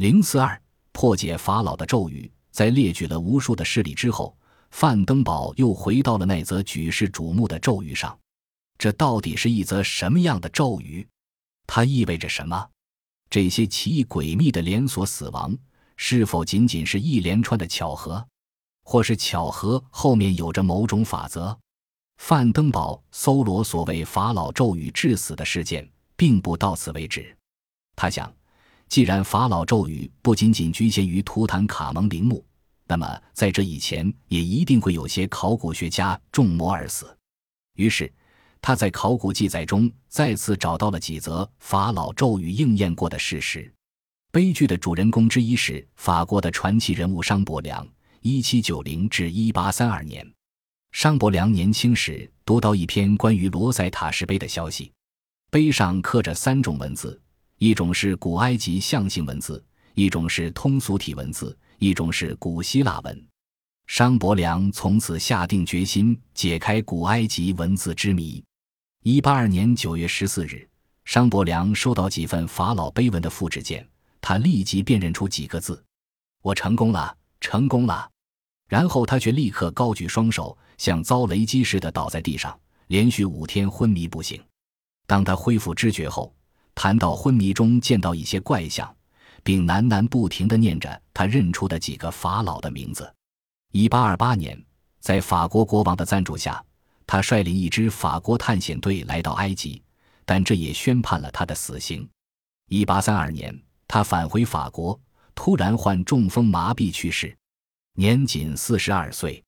零四二破解法老的咒语，在列举了无数的事例之后，范登堡又回到了那则举世瞩目的咒语上。这到底是一则什么样的咒语？它意味着什么？这些奇异诡秘的连锁死亡，是否仅仅是一连串的巧合，或是巧合后面有着某种法则？范登堡搜罗所谓法老咒语致死的事件，并不到此为止。他想，既然法老咒语不仅仅局限于图坦卡蒙陵墓，那么在这以前也一定会有些考古学家中魔而死。于是。他在考古记载中再次找到了几则法老咒语应验过的事实。悲剧的主人公之一是法国的传奇人物商伯良 （1790 至1832年）。商伯良年轻时读到一篇关于罗塞塔石碑的消息，碑上刻着三种文字：一种是古埃及象形文字，一种是通俗体文字，一种是古希腊文。商伯良从此下定决心解开古埃及文字之谜。一八二年九月十四日，商伯良收到几份法老碑文的复制件，他立即辨认出几个字：“我成功了，成功了。”然后他却立刻高举双手，像遭雷击似的倒在地上，连续五天昏迷不醒。当他恢复知觉后，谈到昏迷中见到一些怪象，并喃喃不停地念着他认出的几个法老的名字。一八二八年，在法国国王的赞助下。他率领一支法国探险队来到埃及，但这也宣判了他的死刑。一八三二年，他返回法国，突然患中风麻痹去世，年仅四十二岁。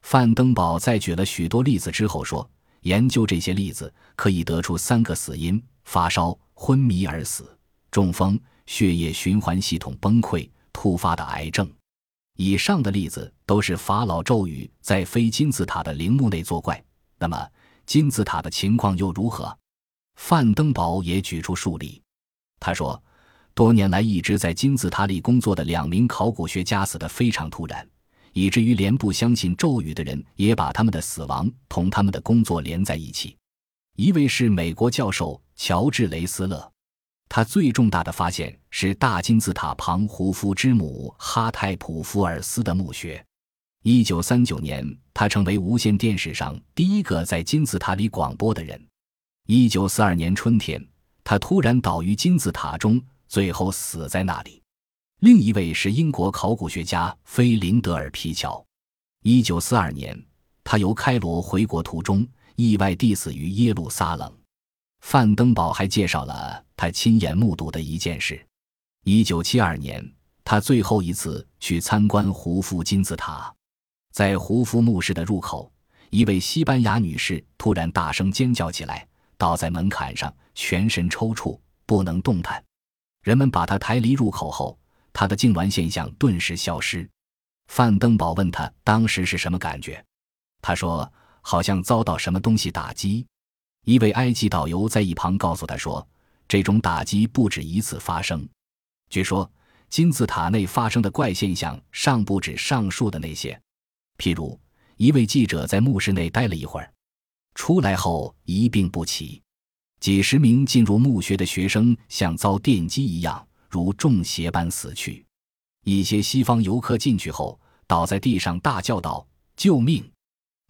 范登堡在举了许多例子之后说：“研究这些例子，可以得出三个死因：发烧、昏迷而死、中风、血液循环系统崩溃、突发的癌症。以上的例子都是法老咒语在非金字塔的陵墓内作怪。”那么金字塔的情况又如何？范登堡也举出数例。他说，多年来一直在金字塔里工作的两名考古学家死得非常突然，以至于连不相信咒语的人也把他们的死亡同他们的工作连在一起。一位是美国教授乔治雷斯勒，他最重大的发现是大金字塔旁胡夫之母哈泰普福尔斯的墓穴。一九三九年，他成为无线电史上第一个在金字塔里广播的人。一九四二年春天，他突然倒于金字塔中，最后死在那里。另一位是英国考古学家菲林德尔皮乔。一九四二年，他由开罗回国途中意外地死于耶路撒冷。范登堡还介绍了他亲眼目睹的一件事：一九七二年，他最后一次去参观胡夫金字塔。在胡夫墓室的入口，一位西班牙女士突然大声尖叫起来，倒在门槛上，全身抽搐，不能动弹。人们把她抬离入口后，她的痉挛现象顿时消失。范登堡问她当时是什么感觉，她说好像遭到什么东西打击。一位埃及导游在一旁告诉他说，这种打击不止一次发生。据说金字塔内发生的怪现象尚不止上述的那些。譬如，一位记者在墓室内待了一会儿，出来后一病不起；几十名进入墓穴的学生像遭电击一样，如中邪般死去。一些西方游客进去后，倒在地上大叫道：“救命！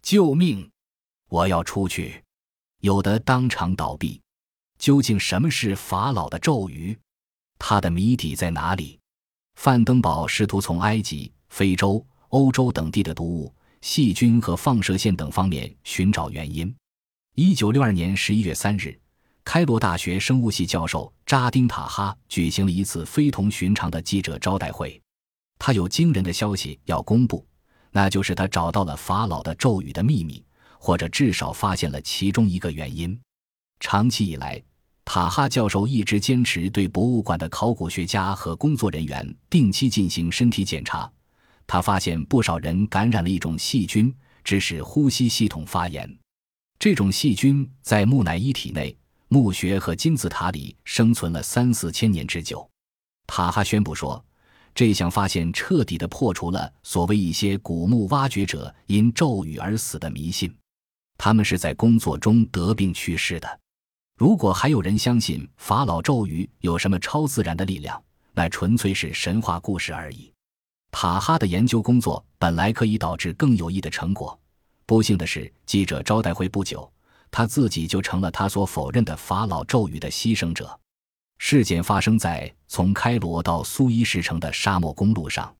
救命！我要出去！”有的当场倒闭。究竟什么是法老的咒语？他的谜底在哪里？范登堡试图从埃及、非洲。欧洲等地的毒物、细菌和放射线等方面寻找原因。一九六二年十一月三日，开罗大学生物系教授扎丁塔哈举行了一次非同寻常的记者招待会。他有惊人的消息要公布，那就是他找到了法老的咒语的秘密，或者至少发现了其中一个原因。长期以来，塔哈教授一直坚持对博物馆的考古学家和工作人员定期进行身体检查。他发现不少人感染了一种细菌，致使呼吸系统发炎。这种细菌在木乃伊体内、墓穴和金字塔里生存了三四千年之久。塔哈宣布说，这项发现彻底地破除了所谓一些古墓挖掘者因咒语而死的迷信，他们是在工作中得病去世的。如果还有人相信法老咒语有什么超自然的力量，那纯粹是神话故事而已。塔哈的研究工作本来可以导致更有益的成果，不幸的是，记者招待会不久，他自己就成了他所否认的法老咒语的牺牲者。事件发生在从开罗到苏伊士城的沙漠公路上，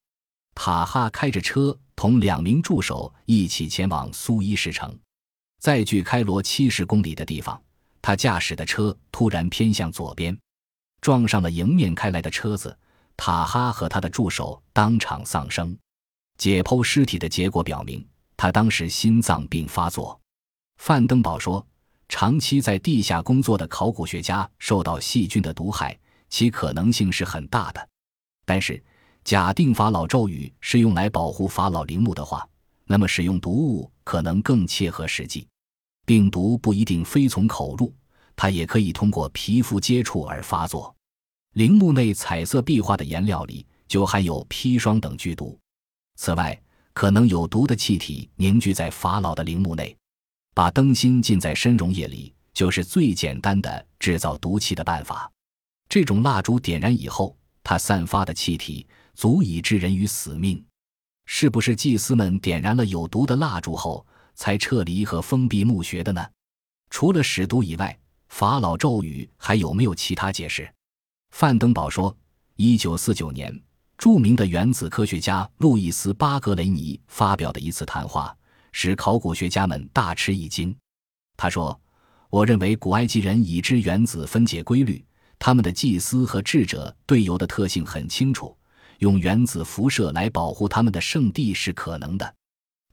塔哈开着车同两名助手一起前往苏伊士城，在距开罗七十公里的地方。他驾驶的车突然偏向左边，撞上了迎面开来的车子。塔哈和他的助手当场丧生。解剖尸体的结果表明，他当时心脏病发作。范登堡说：“长期在地下工作的考古学家受到细菌的毒害，其可能性是很大的。但是，假定法老咒语是用来保护法老陵墓的话，那么使用毒物可能更切合实际。”病毒不一定非从口入，它也可以通过皮肤接触而发作。陵墓内彩色壁画的颜料里就含有砒霜等剧毒。此外，可能有毒的气体凝聚在法老的陵墓内。把灯芯浸在深溶液里，就是最简单的制造毒气的办法。这种蜡烛点燃以后，它散发的气体足以致人于死命。是不是祭司们点燃了有毒的蜡烛后？才撤离和封闭墓穴的呢？除了使毒以外，法老咒语还有没有其他解释？范登堡说，一九四九年，著名的原子科学家路易斯·巴格雷尼发表的一次谈话，使考古学家们大吃一惊。他说：“我认为古埃及人已知原子分解规律，他们的祭司和智者对油的特性很清楚，用原子辐射来保护他们的圣地是可能的。”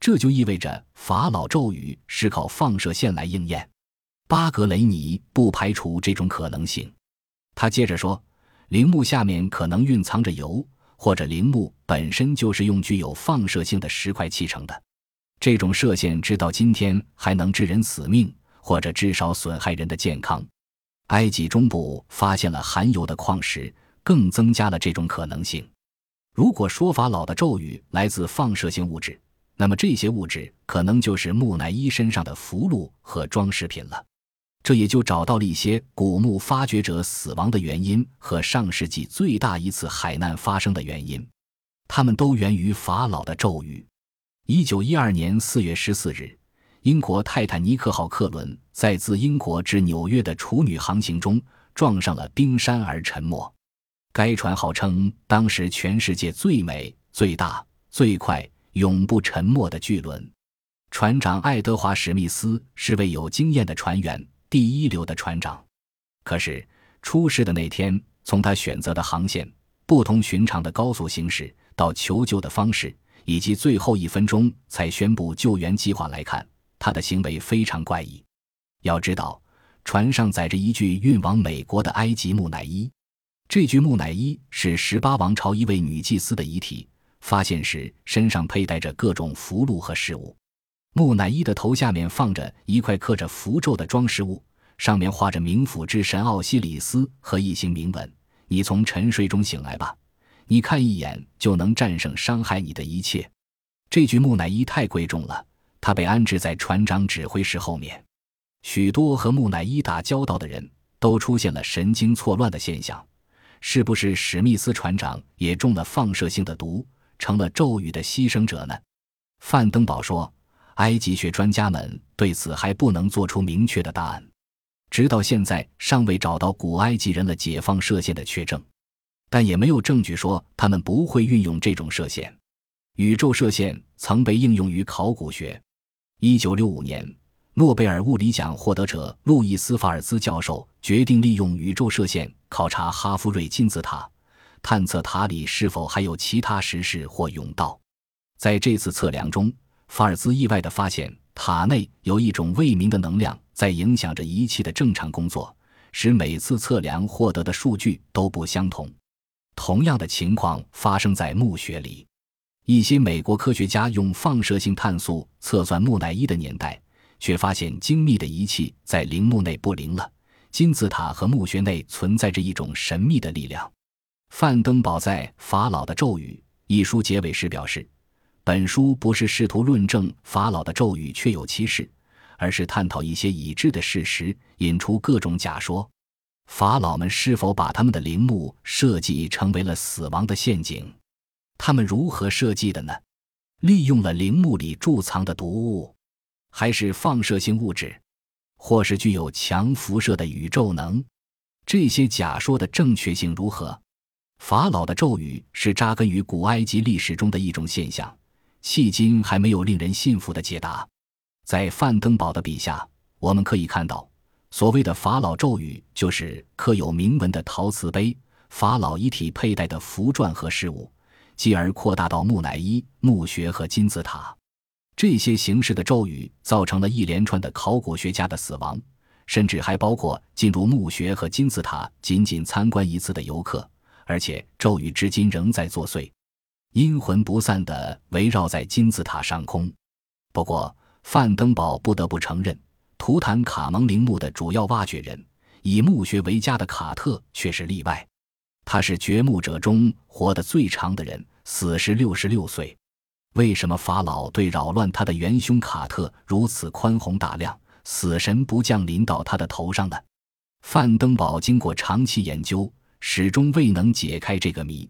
这就意味着法老咒语是靠放射线来应验。巴格雷尼不排除这种可能性。他接着说，陵墓下面可能蕴藏着油，或者陵墓本身就是用具有放射性的石块砌成的。这种射线直到今天还能致人死命，或者至少损害人的健康。埃及中部发现了含油的矿石，更增加了这种可能性。如果说法老的咒语来自放射性物质，那么这些物质可能就是木乃伊身上的符箓和装饰品了，这也就找到了一些古墓发掘者死亡的原因和上世纪最大一次海难发生的原因，它们都源于法老的咒语。一九一二年四月十四日，英国泰坦尼克号客轮在自英国至纽约的处女航行中撞上了冰山而沉没。该船号称当时全世界最美、最大、最快。永不沉没的巨轮，船长爱德华·史密斯是位有经验的船员，第一流的船长。可是出事的那天，从他选择的航线、不同寻常的高速行驶到求救的方式，以及最后一分钟才宣布救援计划来看，他的行为非常怪异。要知道，船上载着一具运往美国的埃及木乃伊，这具木乃伊是十八王朝一位女祭司的遗体。发现时，身上佩戴着各种符箓和饰物。木乃伊的头下面放着一块刻着符咒的装饰物，上面画着冥府之神奥西里斯和一行铭文：“你从沉睡中醒来吧，你看一眼就能战胜伤害你的一切。”这具木乃伊太贵重了，它被安置在船长指挥室后面。许多和木乃伊打交道的人都出现了神经错乱的现象。是不是史密斯船长也中了放射性的毒？成了咒语的牺牲者呢？范登堡说：“埃及学专家们对此还不能做出明确的答案，直到现在尚未找到古埃及人了解放射线的确证，但也没有证据说他们不会运用这种射线。宇宙射线曾被应用于考古学。一九六五年，诺贝尔物理奖获得者路易斯·法尔兹教授决定利用宇宙射线考察哈夫瑞金字塔。”探测塔里是否还有其他石室或甬道。在这次测量中，法尔兹意外地发现塔内有一种未明的能量在影响着仪器的正常工作，使每次测量获得的数据都不相同。同样的情况发生在墓穴里。一些美国科学家用放射性碳素测算木乃伊的年代，却发现精密的仪器在陵墓内不灵了。金字塔和墓穴内存在着一种神秘的力量。范登堡在《法老的咒语》一书结尾时表示：“本书不是试图论证法老的咒语确有其事，而是探讨一些已知的事实，引出各种假说。”法老们是否把他们的陵墓设计成为了死亡的陷阱？他们如何设计的呢？利用了陵墓里贮藏的毒物，还是放射性物质，或是具有强辐射的宇宙能？这些假说的正确性如何？法老的咒语是扎根于古埃及历史中的一种现象，迄今还没有令人信服的解答。在范登堡的笔下，我们可以看到，所谓的法老咒语就是刻有铭文的陶瓷杯、法老遗体佩戴的符篆和饰物。继而扩大到木乃伊、墓穴和金字塔，这些形式的咒语造成了一连串的考古学家的死亡，甚至还包括进入墓穴和金字塔仅仅参观一次的游客。而且咒语至今仍在作祟，阴魂不散地围绕在金字塔上空。不过，范登堡不得不承认，图坦卡蒙陵墓的主要挖掘人，以墓穴为家的卡特却是例外。他是掘墓者中活得最长的人。死时六十六岁，为什么法老对扰乱他的元凶卡特如此宽宏大量，死神不降临到他的头上呢？范登堡经过长期研究，始终未能解开这个谜。